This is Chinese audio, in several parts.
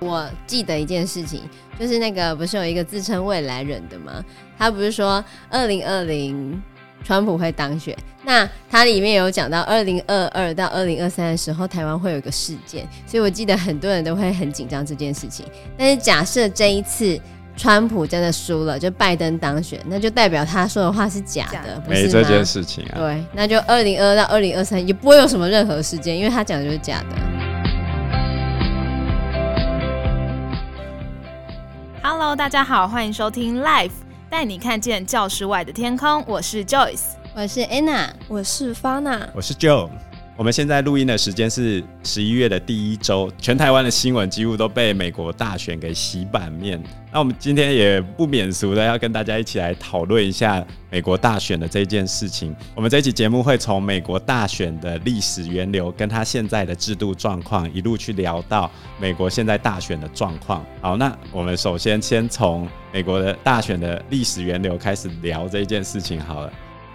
我记得一件事情，就是那个不是有一个自称未来人的吗？他不是说二零二零川普会当选？那他里面有讲到二零二二到二零二三的时候，台湾会有一个事件，所以我记得很多人都会很紧张这件事情。但是假设这一次。川普真的输了，就拜登当选，那就代表他说的话是假的，不是吗？没这件事情啊。对，那就二零二二到二零二三也不会有什么任何事件，因为他讲的就是假的。Hello，大家好，欢迎收听 Life，带你看见教室外的天空。我是 Joyce，我是 Anna，我是 Fana，我是 Joe。我们现在录音的时间是十一月的第一周，全台湾的新闻几乎都被美国大选给洗版面。那我们今天也不免俗的要跟大家一起来讨论一下美国大选的这件事情。我们这期节目会从美国大选的历史源流，跟它现在的制度状况，一路去聊到美国现在大选的状况。好，那我们首先先从美国的大选的历史源流开始聊这件事情好了。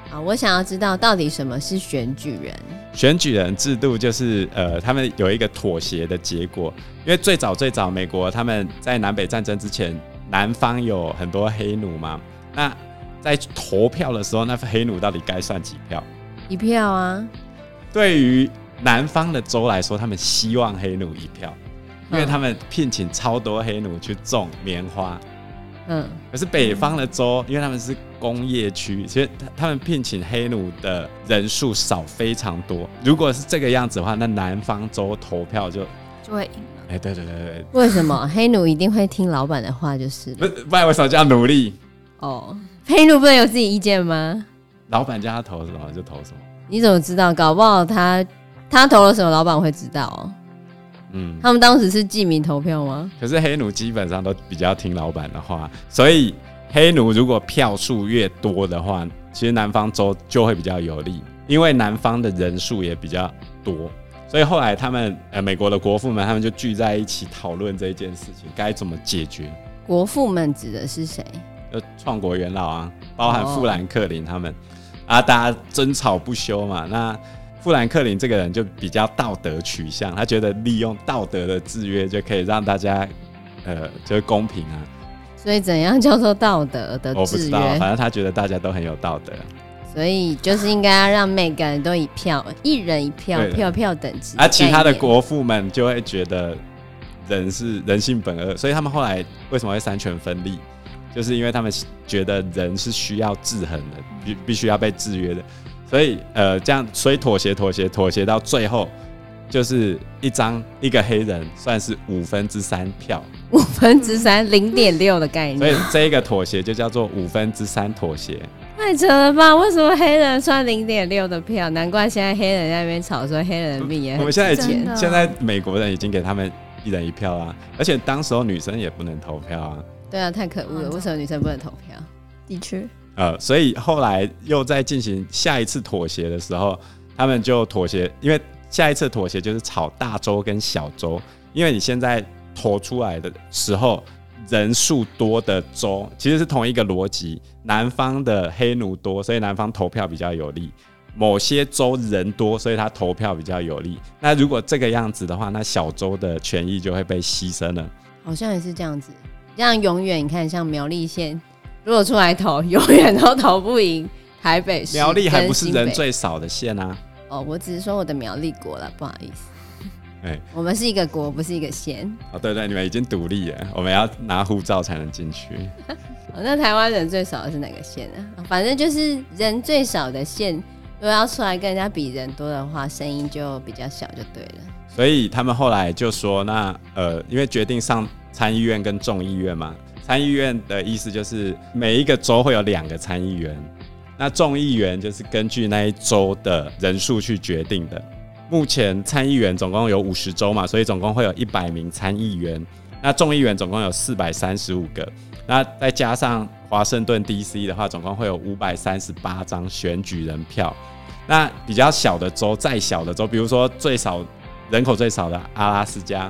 好，我想要知道到底什么是选举人？选举人制度就是呃，他们有一个妥协的结果。因为最早最早，美国他们在南北战争之前，南方有很多黑奴嘛。那在投票的时候，那黑奴到底该算几票？一票啊。对于南方的州来说，他们希望黑奴一票，因为他们聘请超多黑奴去种棉花。嗯，可是北方的州，因为他们是工业区，其实他们聘请黑奴的人数少非常多。如果是这个样子的话，那南方州投票就就会赢了。哎、欸，对对对对。为什么黑奴一定会听老板的话？就是不不然为什么叫奴隶？哦，黑奴不能有自己意见吗？老板叫他投什么就投什么。你怎么知道？搞不好他他投了什么，老板会知道哦。嗯，他们当时是记名投票吗？可是黑奴基本上都比较听老板的话，所以黑奴如果票数越多的话，其实南方州就会比较有利，因为南方的人数也比较多。所以后来他们呃，美国的国父们他们就聚在一起讨论这件事情该怎么解决。国父们指的是谁？就创国元老啊，包含富兰克林他们、哦、啊，大家争吵不休嘛。那富兰克林这个人就比较道德取向，他觉得利用道德的制约就可以让大家，呃，就是公平啊。所以怎样叫做道德的？我不知道，反正他觉得大家都很有道德。所以就是应该要让每个人都一票，一人一票，票票等级。而、啊、其他的国父们就会觉得人是 人性本恶，所以他们后来为什么会三权分立？就是因为他们觉得人是需要制衡的，必必须要被制约的。所以，呃，这样，所以妥协，妥协，妥协到最后，就是一张一个黑人算是五分之三票，五分之三，零点六的概念。所以这一个妥协就叫做五分之三妥协。太扯了吧？为什么黑人算零点六的票？难怪现在黑人在那边吵说黑人的命也很。我们现在已经，现在美国人已经给他们一人一票啊，而且当时候女生也不能投票啊。对啊，太可恶了！为什么女生不能投票？的确。呃，所以后来又在进行下一次妥协的时候，他们就妥协，因为下一次妥协就是炒大州跟小州，因为你现在投出来的时候人数多的州其实是同一个逻辑，南方的黑奴多，所以南方投票比较有利；某些州人多，所以他投票比较有利。那如果这个样子的话，那小州的权益就会被牺牲了。好像也是这样子，这样永远你看像苗栗县。如果出来投，永远都投不赢台北市。苗栗还不是人最少的县啊？哦，我只是说我的苗栗国了，不好意思。哎、欸，我们是一个国，不是一个县。哦，对对，你们已经独立了，我们要拿护照才能进去。哦，那台湾人最少的是哪个县呢？反正就是人最少的县，如果要出来跟人家比人多的话，声音就比较小，就对了。所以他们后来就说，那呃，因为决定上参议院跟众议院嘛。参议院的意思就是每一个州会有两个参议员，那众议员就是根据那一州的人数去决定的。目前参议员总共有五十州嘛，所以总共会有一百名参议员。那众议员总共有四百三十五个，那再加上华盛顿 DC 的话，总共会有五百三十八张选举人票。那比较小的州，再小的州，比如说最少人口最少的阿拉斯加。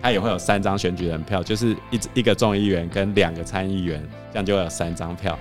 它也会有三张选举人票，就是一一个众议员跟两个参议员，这样就会有三张票。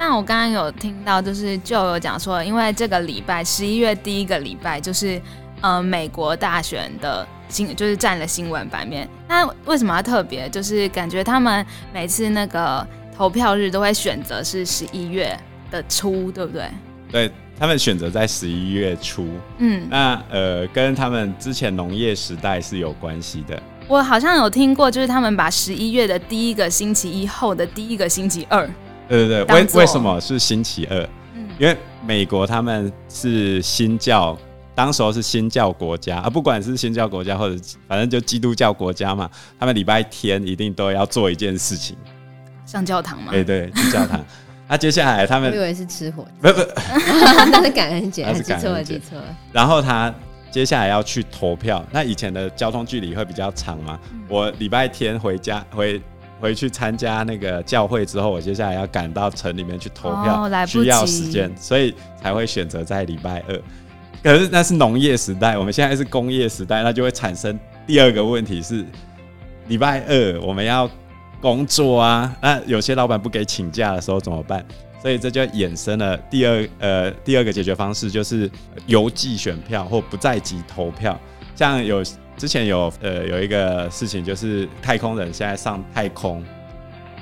那我刚刚有听到，就是就有讲说，因为这个礼拜十一月第一个礼拜就是呃美国大选的新，就是占了新闻版面。那为什么要特别？就是感觉他们每次那个投票日都会选择是十一月的初，对不对？对，他们选择在十一月初。嗯，那呃，跟他们之前农业时代是有关系的。我好像有听过，就是他们把十一月的第一个星期一后的第一个星期二，对对对，为为什么是星期二？嗯，因为美国他们是新教，当时候是新教国家啊，不管是新教国家或者反正就基督教国家嘛，他们礼拜天一定都要做一件事情，上教堂嘛。对对，去教堂。那 接下来他们我以为是吃火，不不，那是感恩节，记错了记错了。然后他。接下来要去投票，那以前的交通距离会比较长嘛？嗯、我礼拜天回家回回去参加那个教会之后，我接下来要赶到城里面去投票，哦、需要时间，所以才会选择在礼拜二。可是那是农业时代，我们现在是工业时代，那就会产生第二个问题是：礼拜二我们要工作啊，那有些老板不给请假的时候怎么办？所以这就衍生了第二呃第二个解决方式，就是邮寄选票或不在籍投票。像有之前有呃有一个事情，就是太空人现在上太空，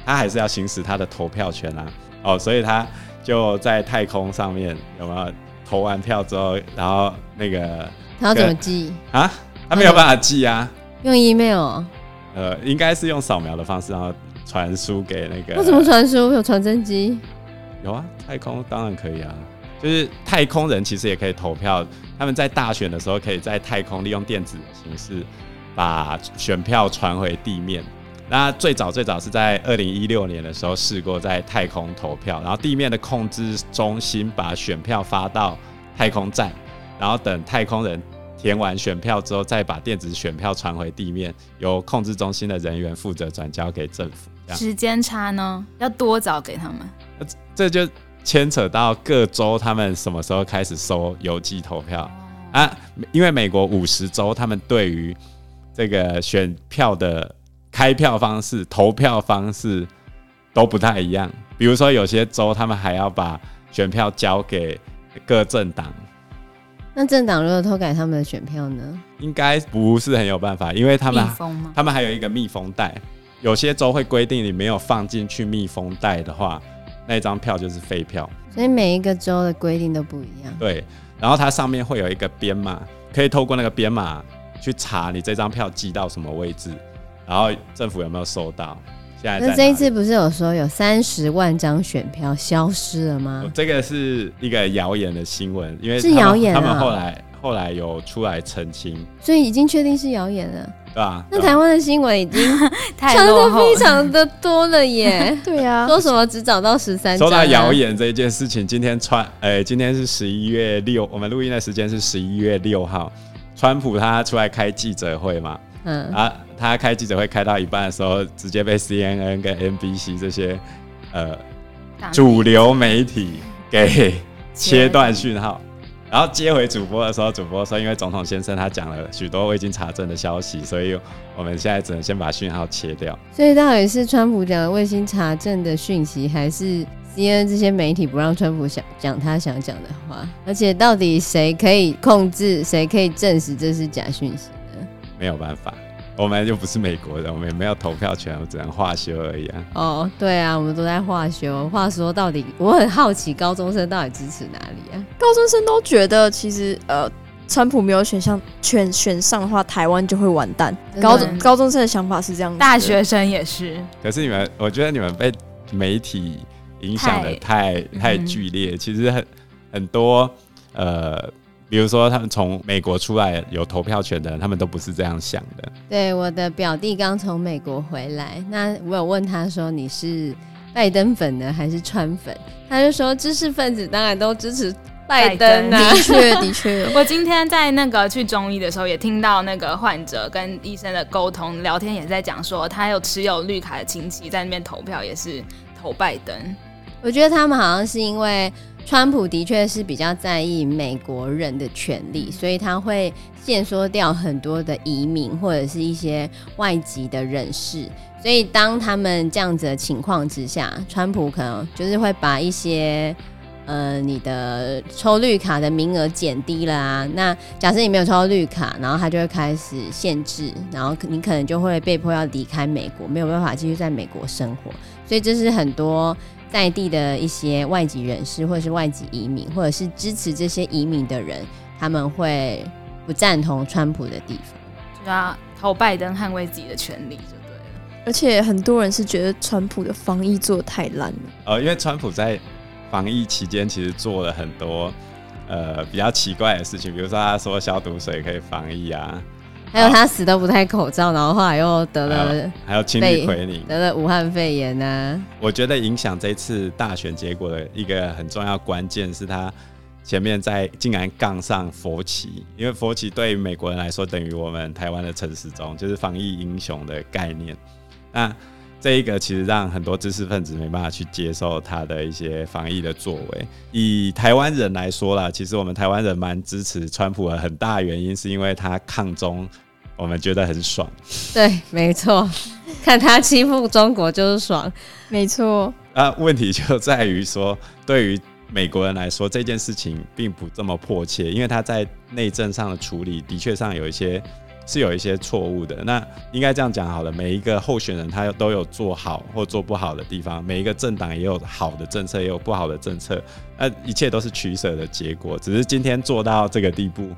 他还是要行使他的投票权啊。哦，所以他就在太空上面有没有投完票之后，然后那个他要怎么寄啊？他没有办法寄啊，用 email。呃，应该是用扫描的方式，然后传输给那个。为什么传输？有传真机？有啊，太空当然可以啊。就是太空人其实也可以投票，他们在大选的时候可以在太空利用电子形式把选票传回地面。那最早最早是在二零一六年的时候试过在太空投票，然后地面的控制中心把选票发到太空站，然后等太空人填完选票之后，再把电子选票传回地面，由控制中心的人员负责转交给政府。时间差呢？要多早给他们？这就牵扯到各州他们什么时候开始收邮寄投票啊？因为美国五十州他们对于这个选票的开票方式、投票方式都不太一样。比如说，有些州他们还要把选票交给各政党。那政党如果偷改他们的选票呢？应该不是很有办法，因为他们他们还有一个密封袋。有些州会规定，你没有放进去密封袋的话。那张票就是废票，所以每一个州的规定都不一样。对，然后它上面会有一个编码，可以透过那个编码去查你这张票寄到什么位置，然后政府有没有收到。现在那这一次不是有说有三十万张选票消失了吗？这个是一个谣言的新闻，因为是谣言啊，他们后来后来有出来澄清，所以已经确定是谣言了。对啊，那台湾的新闻已经 传的非常的多了耶。对啊，说什么只找到十三张？说到谣言这一件事情，今天川，哎、欸，今天是十一月六，我们录音的时间是十一月六号。川普他出来开记者会嘛，嗯，啊，他开记者会开到一半的时候，直接被 CNN 跟 NBC 这些呃主流媒体给切断讯号。然后接回主播的时候，主播说：“因为总统先生他讲了许多未经查证的消息，所以我们现在只能先把讯号切掉。”所以到底是川普讲的未经查证的讯息，还是 CNN 这些媒体不让川普想讲他想讲的话？而且到底谁可以控制，谁可以证实这是假讯息呢？没有办法。我们又不是美国人，我们也没有投票权，我只能化修而已啊。哦，对啊，我们都在化修。话说，到底我很好奇，高中生到底支持哪里啊？高中生都觉得，其实呃，川普没有选上，选选上的话，台湾就会完蛋。高中高中生的想法是这样子，大学生也是。可是你们，我觉得你们被媒体影响的太太，太剧烈，嗯、其实很很多呃。比如说，他们从美国出来有投票权的人，他们都不是这样想的。对，我的表弟刚从美国回来，那我有问他说：“你是拜登粉呢，还是川粉？”他就说：“知识分子当然都支持拜登啊。”的确，的确。我今天在那个去中医的时候，也听到那个患者跟医生的沟通聊天，也在讲说，他有持有绿卡的亲戚在那边投票，也是投拜登。我觉得他们好像是因为。川普的确是比较在意美国人的权利，所以他会限缩掉很多的移民或者是一些外籍的人士。所以当他们这样子的情况之下，川普可能就是会把一些呃，你的抽绿卡的名额减低了啊。那假设你没有抽到绿卡，然后他就会开始限制，然后你可能就会被迫要离开美国，没有办法继续在美国生活。所以这是很多在地的一些外籍人士，或者是外籍移民，或者是支持这些移民的人，他们会不赞同川普的地方，就要投拜登，捍卫自己的权利，就对了。而且很多人是觉得川普的防疫做得太烂了。呃，因为川普在防疫期间其实做了很多呃比较奇怪的事情，比如说他说消毒水可以防疫啊，还有他死都不戴口罩，然后后来又得了，还有青氯奎宁得了武汉肺炎呢、啊。我觉得影响这次大选结果的一个很重要关键是他前面在竟然杠上佛旗，因为佛旗对于美国人来说等于我们台湾的陈时中，就是防疫英雄的概念。那这一个其实让很多知识分子没办法去接受他的一些防疫的作为。以台湾人来说啦，其实我们台湾人蛮支持川普的，很大原因是因为他抗中，我们觉得很爽。对，没错，看他欺负中国就是爽，没错。啊，问题就在于说，对于美国人来说，这件事情并不这么迫切，因为他在内政上的处理的确上有一些。是有一些错误的，那应该这样讲好了。每一个候选人他都有做好或做不好的地方，每一个政党也有好的政策，也有不好的政策。那一切都是取舍的结果。只是今天做到这个地步，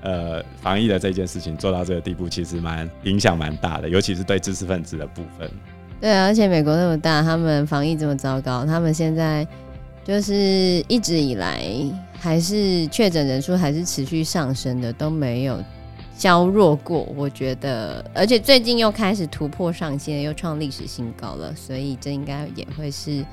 呃，防疫的这件事情做到这个地步，其实蛮影响蛮大的，尤其是对知识分子的部分。对，而且美国那么大，他们防疫这么糟糕，他们现在就是一直以来还是确诊人数还是持续上升的，都没有。削弱过，我觉得，而且最近又开始突破上限，又创历史新高了，所以这应该也会是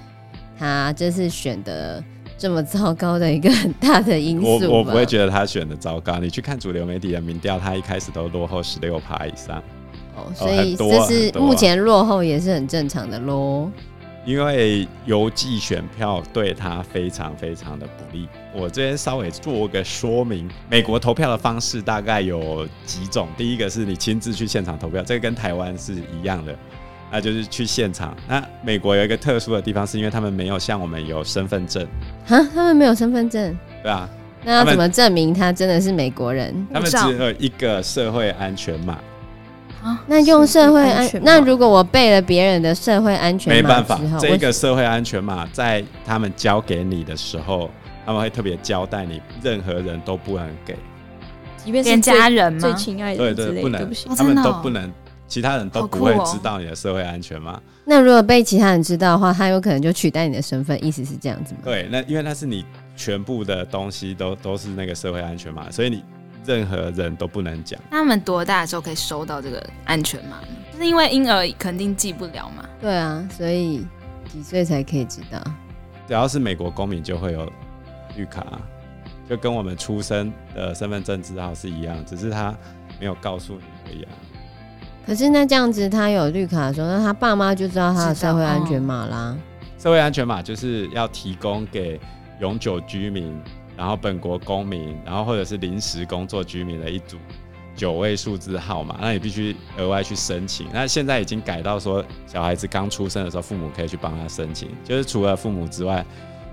他这次选的这么糟糕的一个很大的因素。我 我不会觉得他选的糟糕，你去看主流媒体的民调，他一开始都落后十六趴以上。哦，所以这是目前落后也是很正常的喽。因为邮寄选票对他非常非常的不利。我这边稍微做个说明，美国投票的方式大概有几种。第一个是你亲自去现场投票，这个跟台湾是一样的，那就是去现场。那美国有一个特殊的地方，是因为他们没有像我们有身份证。哈，他们没有身份证？对啊。那要怎么证明他真的是美国人？他们只有一个社会安全码。那用社会安全，那如果我背了别人的社会安全码，没办法，这个社会安全码在他们交给你的时候，他们会特别交代你，任何人都不能给，即便是家人吗？最亲爱的，对对，不能，哦、他们都不能，其他人都不会知道你的社会安全码。那如果被其他人知道的话，他有可能就取代你的身份，意思是这样子吗？对，那因为那是你全部的东西都都是那个社会安全码，所以你。任何人都不能讲。他们多大的时候可以收到这个安全码？就是因为婴儿肯定记不了嘛。对啊，所以几岁才可以知道？只要是美国公民就会有绿卡，就跟我们出生的身份证字号是一样，只是他没有告诉你而已啊。可是那这样子，他有绿卡的时候，那他爸妈就知道他的社会安全码啦。社会安全码就是要提供给永久居民。然后本国公民，然后或者是临时工作居民的一组九位数字号码，那你必须额外去申请。那现在已经改到说，小孩子刚出生的时候，父母可以去帮他申请，就是除了父母之外，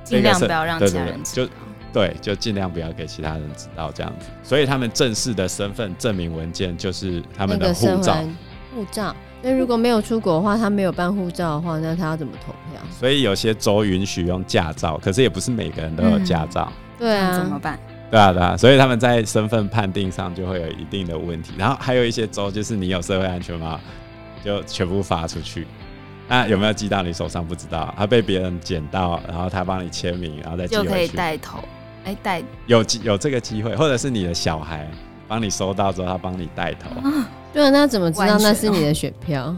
尽量不要让其他人知道。就对，就尽量不要给其他人知道这样子。所以他们正式的身份证明文件就是他们的护照。护照。那如果没有出国的话，他没有办护照的话，那他要怎么投票？所以有些州允许用驾照，可是也不是每个人都有驾照。嗯对啊，怎么办？对啊，对啊，所以他们在身份判定上就会有一定的问题。然后还有一些州，就是你有社会安全码，就全部发出去。那有没有寄到你手上不知道？他被别人捡到，然后他帮你签名，然后再寄回去。就可以带头，哎，带有有这个机会，或者是你的小孩帮你收到之后，他帮你带头。对啊，那怎么知道那是你的选票？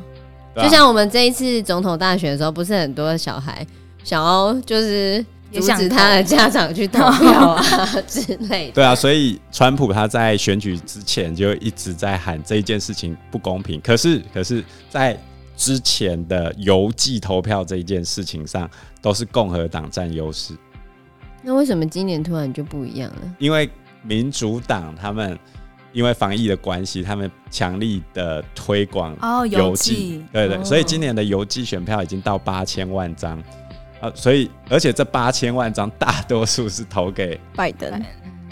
哦、就像我们这一次总统大选的时候，不是很多小孩想要就是。阻止他的家长去投票啊之类的。对啊，所以川普他在选举之前就一直在喊这一件事情不公平。可是，可是在之前的邮寄投票这一件事情上，都是共和党占优势。那为什么今年突然就不一样了？因为民主党他们因为防疫的关系，他们强力的推广哦邮寄，对对，所以今年的邮寄选票已经到八千万张。啊，所以而且这八千万张大多数是投给拜登，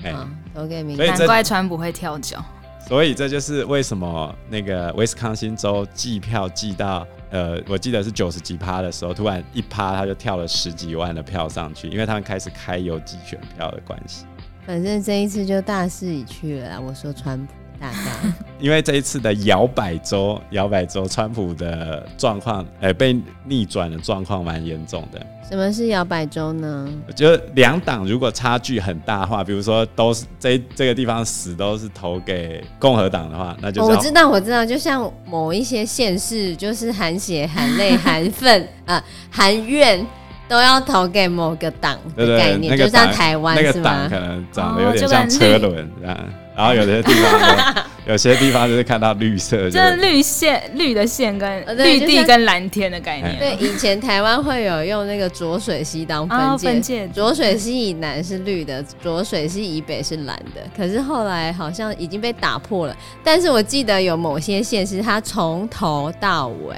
哎，投给民，难怪川普会跳脚。所以这就是为什么那个威斯康星州计票计到，呃，我记得是九十几趴的时候，突然一趴他就跳了十几万的票上去，因为他们开始开邮寄选票的关系。反正这一次就大势已去了啦，我说川普大概。因为这一次的摇摆州，摇摆州川普的状况，呃，被逆转的状况蛮严重的。什么是摇摆州呢？就两党如果差距很大的话，比如说都是这这个地方死都是投给共和党的话，那就、哦、我知道我知道，就像某一些县市，就是含血含泪含愤啊 含怨都要投给某个党的概念，对对对，就像台湾那个党可能长得有点像车轮这样。然后有些地方，有些地方就是看到绿色，就是绿线、绿的线跟绿地跟蓝天的概念。对，以前台湾会有用那个浊水溪当分界，分界浊水溪以南是绿的，浊水溪以北是蓝的。可是后来好像已经被打破了。但是我记得有某些县是它从头到尾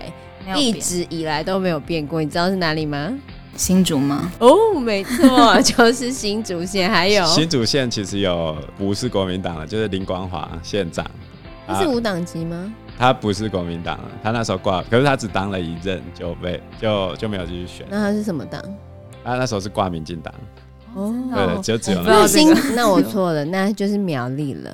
一直以来都没有变过，你知道是哪里吗？新竹吗？哦，没错，就是新竹县。还有新竹县其实有不是国民党的，就是林光华县长。他是无党籍吗？他不是国民党，他那时候挂，可是他只当了一任就被就就没有继续选。那他是什么党？他那时候是挂民进党。哦，对，就只有那新。那我错了，那就是苗栗了。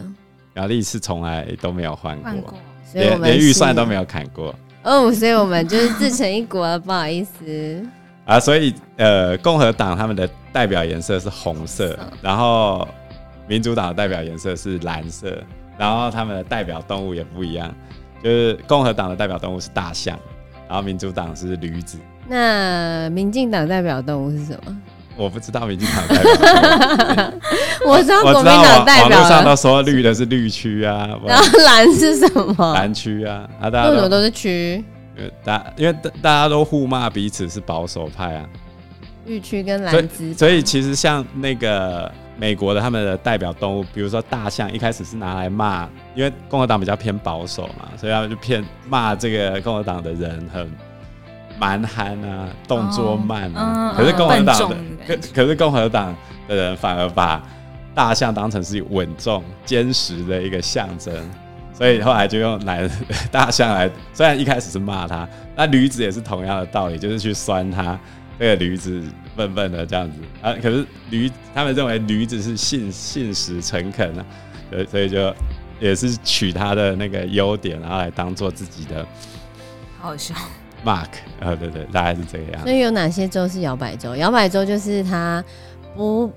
苗栗是从来都没有换过，过所以我们连预算都没有砍过。哦，所以我们就是自成一国了，不好意思。啊，所以呃，共和党他们的代表颜色是红色，然后民主党的代表颜色是蓝色，然后他们的代表动物也不一样，就是共和党的代表动物是大象，然后民主党是驴子。那民进党代表动物是什么？我不知道民进党代表。我知道国民党代表。网络上都说绿的是绿区啊，然后蓝是什么？蓝区啊，啊，大家为什么都是区？大，因为大大家都互骂彼此是保守派啊，绿区跟蓝资，所以其实像那个美国的他们的代表动物，比如说大象，一开始是拿来骂，因为共和党比较偏保守嘛，所以他们就骗骂这个共和党的人很蛮憨啊，动作慢啊。可是共和党的，可可是共和党的人反而把大象当成是稳重、坚实的一个象征。所以后来就用来 大象来，虽然一开始是骂他，那驴子也是同样的道理，就是去酸他这个驴子笨笨的这样子啊。可是驴他们认为驴子是信信实诚恳啊，所以所以就也是取他的那个优点，然后来当做自己的。好笑。Mark 啊，对对，大概是这个样。所以有哪些州是摇摆州？摇摆州就是他不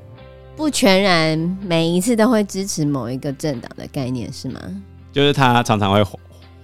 不全然每一次都会支持某一个政党的概念，是吗？就是他常常会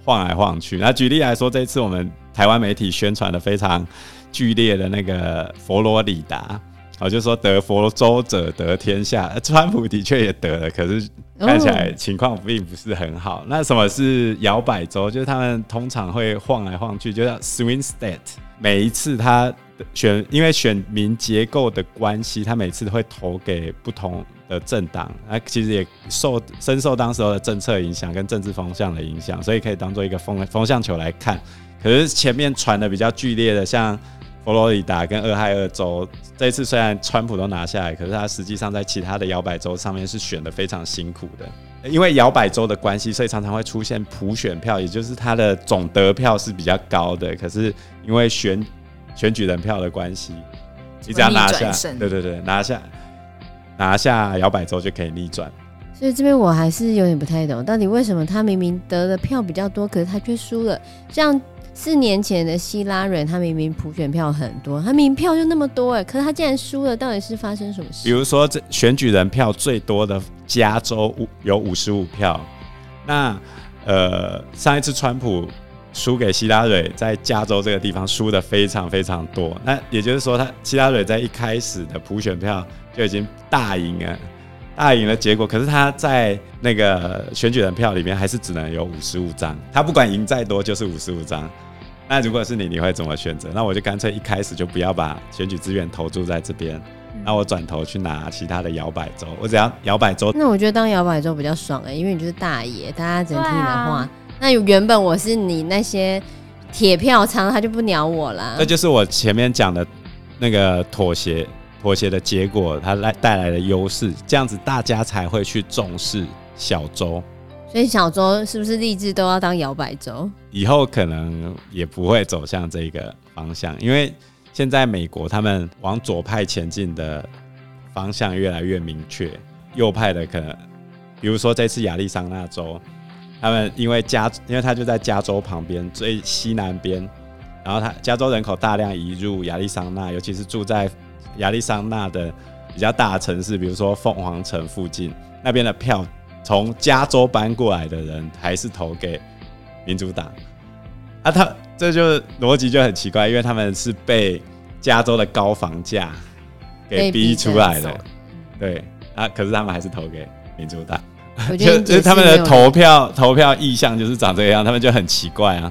晃来晃去。那举例来说，这一次我们台湾媒体宣传的非常剧烈的那个佛罗里达，我就说得佛州者得天下。川普的确也得了，可是看起来情况并不是很好。那什么是摇摆州？就是他们通常会晃来晃去，就叫 swing state。每一次他选，因为选民结构的关系，他每次都会投给不同。的政党，那其实也受深受当时候的政策影响跟政治风向的影响，所以可以当做一个风风向球来看。可是前面传的比较剧烈的，像佛罗里达跟俄亥俄州，这一次虽然川普都拿下来，可是他实际上在其他的摇摆州上面是选的非常辛苦的。因为摇摆州的关系，所以常常会出现普选票，也就是他的总得票是比较高的。可是因为选选举人票的关系，你只要拿下，对对对，拿下。拿下摇摆州就可以逆转，所以这边我还是有点不太懂，到底为什么他明明得的票比较多，可是他却输了？像四年前的希拉蕊，他明明普选票很多，他明明票就那么多哎，可是他竟然输了，到底是发生什么事？比如说，这选举人票最多的加州五有五十五票，那呃上一次川普输给希拉蕊，在加州这个地方输的非常非常多，那也就是说，他希拉蕊在一开始的普选票。就已经大赢了，大赢了。结果，可是他在那个选举人票里面还是只能有五十五张。他不管赢再多，就是五十五张。那如果是你，你会怎么选择？那我就干脆一开始就不要把选举资源投注在这边，那我转头去拿其他的摇摆州。我只要摇摆州。那我觉得当摇摆州比较爽哎、欸，因为你就是大爷。大家整体的话，啊、那原本我是你那些铁票仓，他就不鸟我了。这就是我前面讲的。那个妥协妥协的结果，它来带来的优势，这样子大家才会去重视小州。所以小州是不是立志都要当摇摆州？以后可能也不会走向这个方向，因为现在美国他们往左派前进的方向越来越明确，右派的可能，比如说这次亚利桑那州，他们因为加，因为他就在加州旁边最西南边，然后他加州人口大量移入亚利桑那，尤其是住在亚利桑那的比较大的城市，比如说凤凰城附近那边的票。从加州搬过来的人还是投给民主党啊？他这就逻辑就很奇怪，因为他们是被加州的高房价给逼出来的，对啊，可是他们还是投给民主党，就就是他们的投票投票意向就是长这个样，他们就很奇怪啊。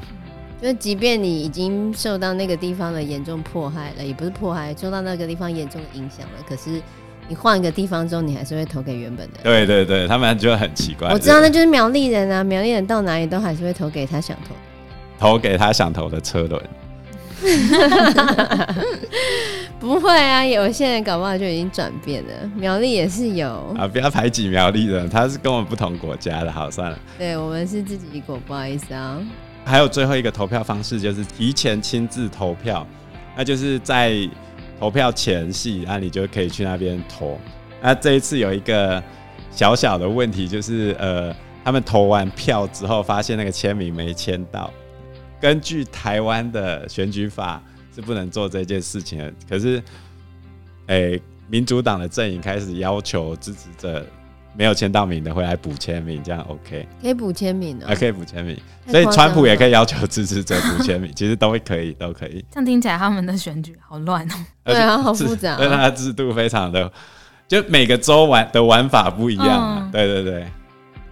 就即便你已经受到那个地方的严重迫害了，也不是迫害，受到那个地方严重的影响了，可是。你换一个地方之后，你还是会投给原本的。对对对，他们就很奇怪。我知道，那就是苗栗人啊，苗栗人到哪里都还是会投给他想投，投给他想投的车轮。不会啊，有些人搞不好就已经转变了。苗栗也是有啊，不要排挤苗栗人，他是跟我们不同国家的。好，算了。对，我们是自己一国，不好意思啊。还有最后一个投票方式就是提前亲自投票，那就是在。投票前夕，那、你就可以去那边投。那这一次有一个小小的问题，就是呃，他们投完票之后，发现那个签名没签到。根据台湾的选举法是不能做这件事情的。可是，哎、欸，民主党的阵营开始要求支持者。没有签到名的回来补签名，这样 OK？可以补签名的、哦，还可以补签名，所以川普也可以要求支持者补签名，其实都会可以，都可以。这样听起来他们的选举好乱哦。对啊，好复杂、哦。对，他的制度非常的，就每个州玩的玩法不一样、啊嗯。对对对，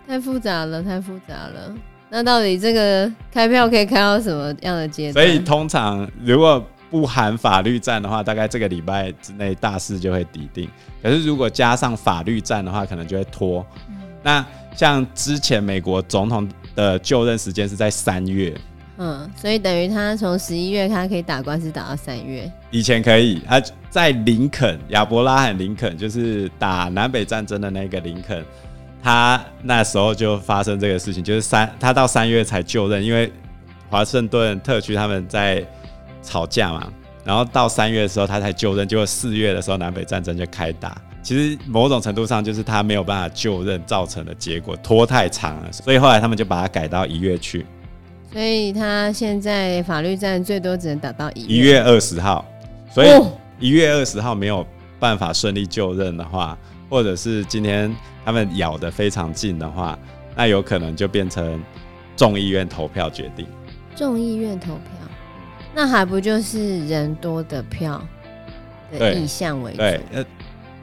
太复杂了，太复杂了。那到底这个开票可以开到什么样的阶段？所以通常如果。不含法律战的话，大概这个礼拜之内大事就会抵定。可是如果加上法律战的话，可能就会拖。嗯、那像之前美国总统的就任时间是在三月，嗯，所以等于他从十一月他可以打官司打到三月。以前可以，他在林肯、亚伯拉罕林肯，就是打南北战争的那个林肯，他那时候就发生这个事情，就是三他到三月才就任，因为华盛顿特区他们在。吵架嘛，然后到三月的时候他才就任，结果四月的时候南北战争就开打。其实某种程度上就是他没有办法就任造成的结果，拖太长了，所以后来他们就把它改到一月去。所以他现在法律战最多只能打到一月一月二十号，所以一月二十号没有办法顺利就任的话，或者是今天他们咬得非常近的话，那有可能就变成众议院投票决定。众议院投票。那还不就是人多的票的意向为主？对，呃，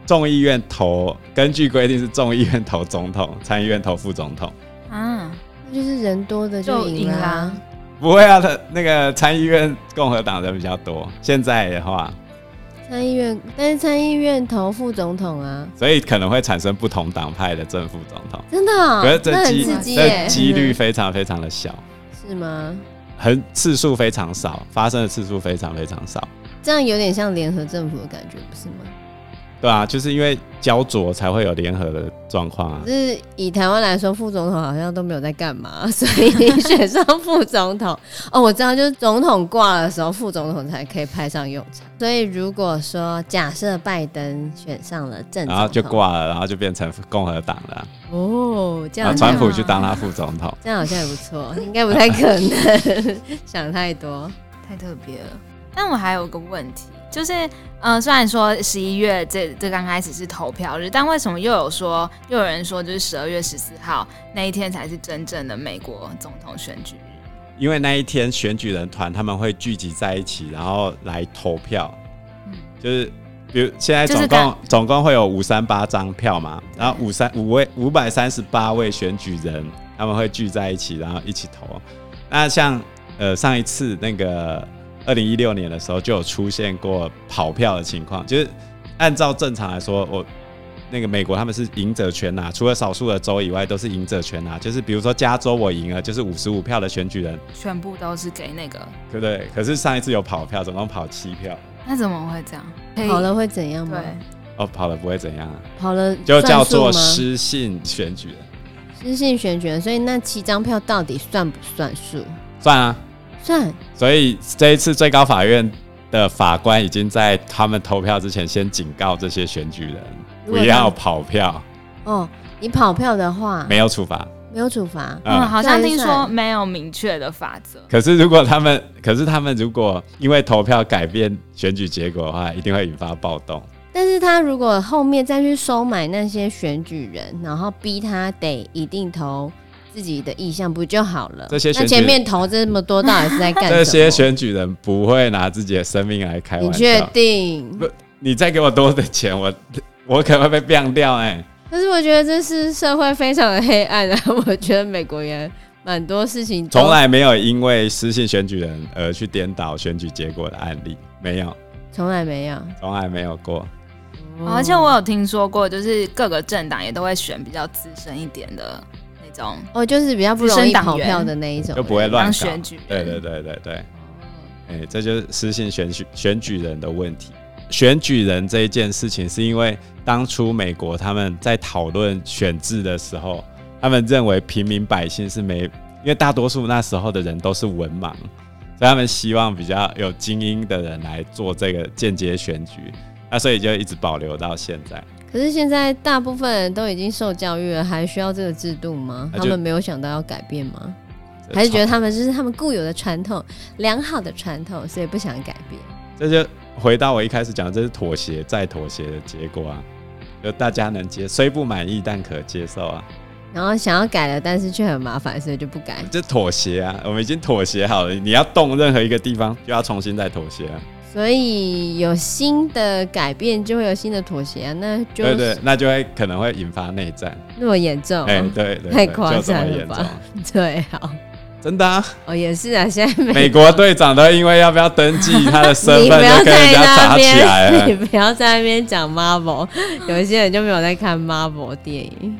众议院投，根据规定是众议院投总统，参议院投副总统。啊，那就是人多的就赢啦、啊。不会啊，他那个参议院共和党人比较多。现在的话，参议院，但是参议院投副总统啊，所以可能会产生不同党派的正副总统。真的、哦？可是这机这几率非常非常的小。是吗？很次数非常少，发生的次数非常非常少，这样有点像联合政府的感觉，不是吗？对啊，就是因为焦灼才会有联合的状况啊。就是以台湾来说，副总统好像都没有在干嘛，所以选上副总统哦，我知道，就是总统挂的时候，副总统才可以派上用场。所以如果说假设拜登选上了正，然后就挂了，然后就变成共和党了。哦，这样，川普去当他副总统，这样好像也不错，应该不太可能，想太多，太特别了。但我还有个问题。就是，嗯、呃，虽然说十一月这这刚开始是投票日，但为什么又有说又有人说就是十二月十四号那一天才是真正的美国总统选举日？因为那一天选举人团他们会聚集在一起，然后来投票。嗯，就是比如现在总共、就是、总共会有五三八张票嘛，然后五三五位五百三十八位选举人他们会聚在一起，然后一起投。那像呃上一次那个。二零一六年的时候就有出现过跑票的情况，就是按照正常来说，我那个美国他们是赢者全拿，除了少数的州以外都是赢者全拿。就是比如说加州我赢了，就是五十五票的选举人全部都是给那个，对不对？可是上一次有跑票，总共跑七票，那怎么会这样？跑了会怎样吗？对，哦，跑了不会怎样啊？跑了就叫做失信选举人。失信选举人，所以那七张票到底算不算数？算啊，算。所以这一次最高法院的法官已经在他们投票之前先警告这些选举人不要跑票。哦，你跑票的话没有处罚。没有处罚，嗯，好像听说没有明确的法则。可是如果他们，可是他们如果因为投票改变选举结果的话，一定会引发暴动。但是他如果后面再去收买那些选举人，然后逼他得一定投自己的意向，不就好了？这些那前面投这么多，到底是在干什么？这些选举人不会拿自己的生命来开玩笑。你确定？不，你再给我多的钱，我我可能会被毙掉哎、欸。可是我觉得这是社会非常的黑暗啊！我觉得美国也蛮多事情，从来没有因为失信选举人而去颠倒选举结果的案例，没有，从来没有，从来没有过。而且我有听说过，就是各个政党也都会选比较资深一点的那种，哦，就是比较不容易跑票的那一种，就不会乱选举。对对对对对，哎、欸，这就是私信选举选举人的问题。选举人这一件事情，是因为当初美国他们在讨论选制的时候，他们认为平民百姓是没，因为大多数那时候的人都是文盲，所以他们希望比较有精英的人来做这个间接选举，那所以就一直保留到现在。可是现在大部分人都已经受教育了，还需要这个制度吗？他们没有想到要改变吗？还是觉得他们就是他们固有的传统，良好的传统，所以不想改变？这就。回到我一开始讲，这是妥协再妥协的结果啊，就大家能接，虽不满意但可接受啊。然后想要改了，但是却很麻烦，所以就不改。这妥协啊，我们已经妥协好了。你要动任何一个地方，就要重新再妥协啊。所以有新的改变，就会有新的妥协啊。那就对，对对，那就会可能会引发内战。那么严重？哎、欸，对对，对，太夸张了吧？对，好。真的啊！哦，也是啊。现在美国队长都因为要不要登记他的身份，就跟人家打起来了。你不要在那边讲 Marvel，有一些人就没有在看 Marvel 电影。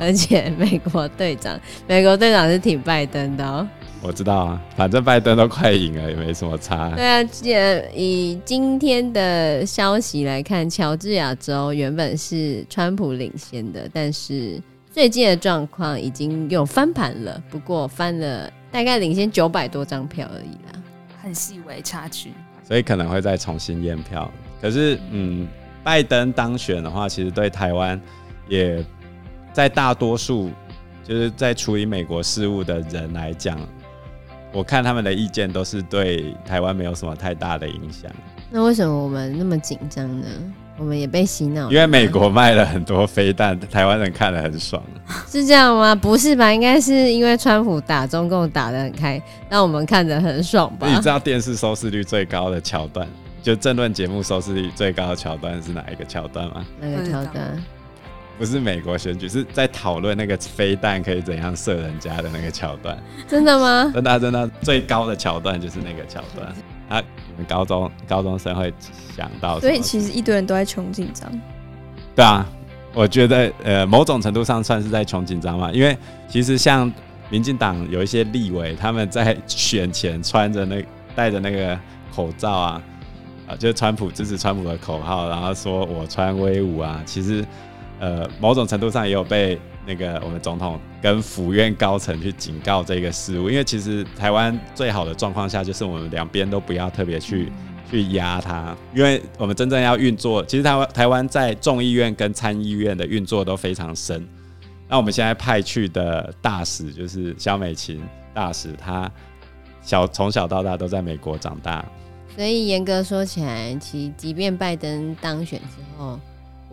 而且美国队长，美国队长是挺拜登的哦。我知道啊，反正拜登都快赢了，也没什么差。对啊，以今天的消息来看，乔治亚州原本是川普领先的，但是最近的状况已经又翻盘了。不过翻了。大概领先九百多张票而已啦，很细微差距，所以可能会再重新验票。可是，嗯，拜登当选的话，其实对台湾也在大多数就是在处理美国事务的人来讲，我看他们的意见都是对台湾没有什么太大的影响。那为什么我们那么紧张呢？我们也被洗脑，因为美国卖了很多飞弹，台湾人看了很爽，是这样吗？不是吧？应该是因为川普打中共打得很开，让我们看得很爽吧？你知道电视收视率最高的桥段，就政论节目收视率最高的桥段是哪一个桥段吗？哪个桥段？不是美国选举，是在讨论那个飞弹可以怎样射人家的那个桥段。真的吗？真的真的，最高的桥段就是那个桥段。啊，你们高中高中生会想到，所以其实一堆人都在穷紧张。对啊，我觉得呃，某种程度上算是在穷紧张嘛，因为其实像民进党有一些立委，他们在选前穿着那戴着那个口罩啊，啊，就是川普支持川普的口号，然后说我穿威武啊，其实呃，某种程度上也有被。那个我们总统跟府院高层去警告这个事务，因为其实台湾最好的状况下就是我们两边都不要特别去去压他，因为我们真正要运作，其实台湾台湾在众议院跟参议院的运作都非常深。那我们现在派去的大使就是肖美琴大使，他小从小到大都在美国长大，所以严格说起来，其即便拜登当选之后，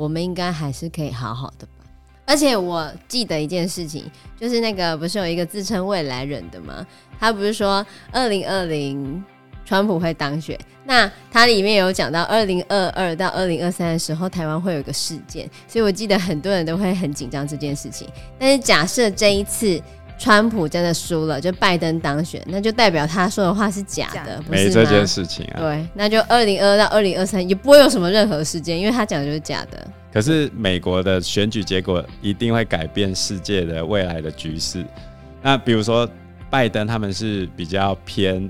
我们应该还是可以好好的吧。而且我记得一件事情，就是那个不是有一个自称未来人的吗？他不是说二零二零川普会当选，那他里面有讲到二零二二到二零二三的时候，台湾会有个事件，所以我记得很多人都会很紧张这件事情。但是假设这一次川普真的输了，就拜登当选，那就代表他说的话是假的，不是？没这件事情啊。对，那就二零二二到二零二三也不会有什么任何事件，因为他讲的就是假的。可是美国的选举结果一定会改变世界的未来的局势。那比如说，拜登他们是比较偏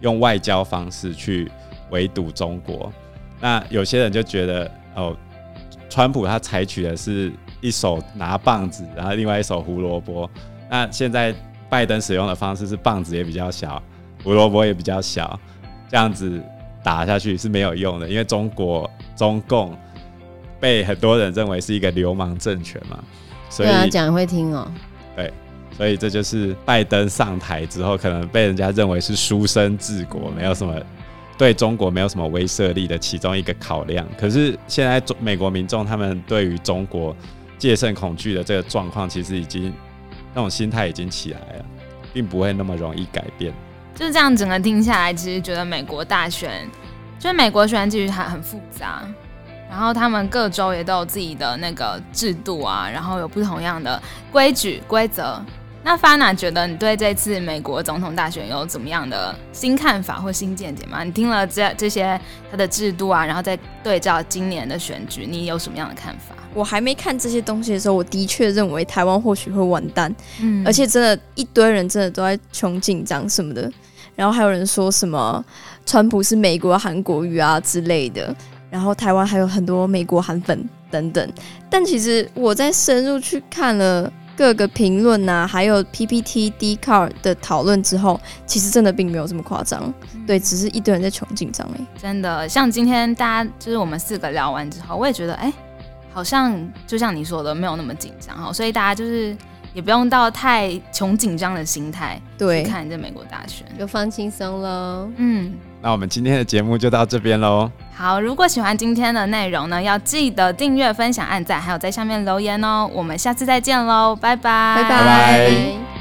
用外交方式去围堵中国，那有些人就觉得哦，川普他采取的是一手拿棒子，然后另外一手胡萝卜。那现在拜登使用的方式是棒子也比较小，胡萝卜也比较小，这样子打下去是没有用的，因为中国中共被很多人认为是一个流氓政权嘛。所以对啊，讲会听哦。对，所以这就是拜登上台之后，可能被人家认为是书生治国，没有什么对中国没有什么威慑力的其中一个考量。可是现在中美国民众他们对于中国戒慎恐惧的这个状况，其实已经那种心态已经起来了，并不会那么容易改变。就是这样，整个听下来，其实觉得美国大选，就是美国选举还很复杂。然后他们各州也都有自己的那个制度啊，然后有不同样的规矩规则。那 Fana 觉得你对这次美国总统大选有怎么样的新看法或新见解吗？你听了这这些他的制度啊，然后再对照今年的选举，你有什么样的看法？我还没看这些东西的时候，我的确认为台湾或许会完蛋。嗯，而且真的，一堆人真的都在穷紧张什么的，然后还有人说什么川普是美国韩国语啊之类的。然后台湾还有很多美国韩粉等等，但其实我在深入去看了各个评论呐，还有 PPT、Dcard 的讨论之后，其实真的并没有这么夸张，嗯、对，只是一堆人在穷紧张哎。真的，像今天大家就是我们四个聊完之后，我也觉得哎，好像就像你说的，没有那么紧张哈，所以大家就是也不用到太穷紧张的心态对去看这美国大选，就放轻松喽。嗯。那我们今天的节目就到这边喽。好，如果喜欢今天的内容呢，要记得订阅、分享、按赞，还有在下面留言哦。我们下次再见喽，拜拜，拜拜。